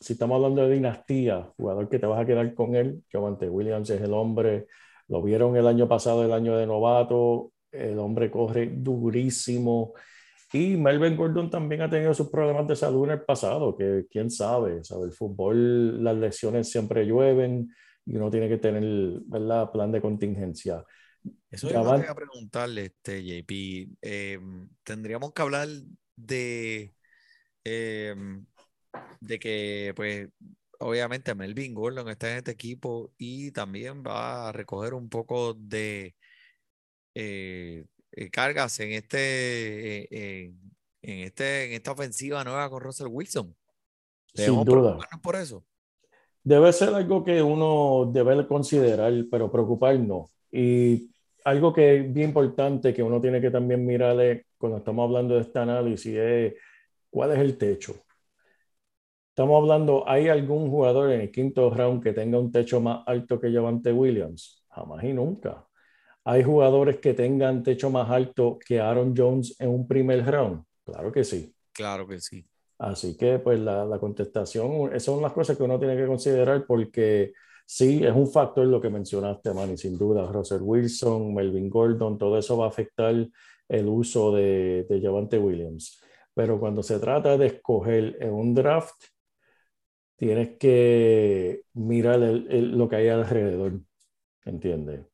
si estamos hablando de dinastía, jugador que te vas a quedar con él, Javante Williams es el hombre, lo vieron el año pasado, el año de novato, el hombre corre durísimo. Y Melvin Gordon también ha tenido sus problemas de salud en el pasado, que quién sabe, sabe, el fútbol, las lesiones siempre llueven y uno tiene que tener, ¿verdad?, plan de contingencia. Eso yo van- quería preguntarle, este, JP. em, tendríamos que hablar de, em, de que, pues, obviamente Melvin Gordon está en este equipo y también va a recoger un poco de eh, eh, cargas en este, eh, en, este, en esta ofensiva nueva con Russell Wilson. Sin Debemos duda. preocuparnos por eso. Debe ser algo que uno debe considerar, pero preocupar no. Y algo que es bien importante que uno tiene que también mirarle cuando estamos hablando de este análisis es cuál es el techo. Estamos hablando, ¿hay algún jugador en el quinto round que tenga un techo más alto que Javante Williams? Jamás y nunca. ¿Hay jugadores que tengan techo más alto que Aaron Jones en un primer round? Claro que sí. Claro que sí. Así que pues la, la contestación, esas son las cosas que uno tiene que considerar porque sí, es un factor lo que mencionaste, Manny, sin duda. Russell Wilson, Melvin Gordon, todo eso va a afectar el uso de, de Javante Williams. Pero cuando se trata de escoger en un draft, tienes que mirar el- el- lo que hay alrededor, ¿entiendes?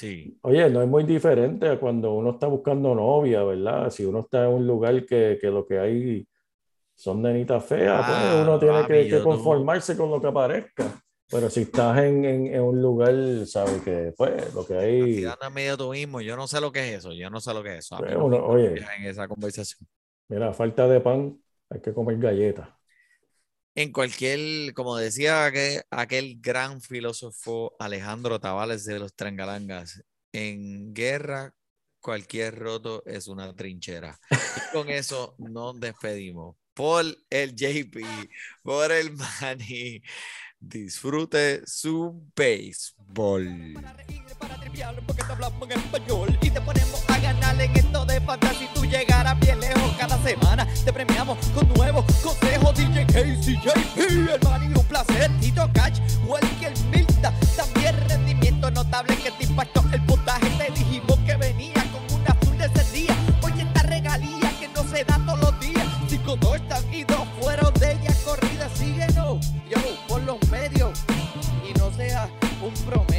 Sí. Oye, no es muy diferente a cuando uno está buscando novia, ¿verdad? Si uno está en un lugar que, que lo que hay son nenitas feas, pues Ah, uno tiene papi, que, que yo no- conformarse con lo que aparezca. Pero si estás en, en- en un lugar, sabes que pues lo que hay, anda medio tú mismo, yo no sé lo que es eso, yo no sé lo que es eso. Mí pues, no uno- oye, en esa conversación. mira, falta de pan, hay que comer galletas. En cualquier, como decía aquel, gran filósofo Alejandro Tavales de los Trangalangas, en guerra cualquier roto es una trinchera. Y con eso nos despedimos. Por el JP, por el Manny, disfrute su béisbol porque te hablamos en español y te ponemos a ganar en esto de fantasía. Si tú llegaras bien lejos cada semana, te premiamos con nuevos consejos. DJ KCJP, el man y un placer. Tito Cash, Welker Milta, también rendimiento notable que te impactó el puntaje. Te dijimos que venía con una azul de ese día. Oye, esta regalía que no se da todos los días. Cinco, dos están y dos fueron de ella corrida. Síguenos, yo, por los medios y no seas un promo.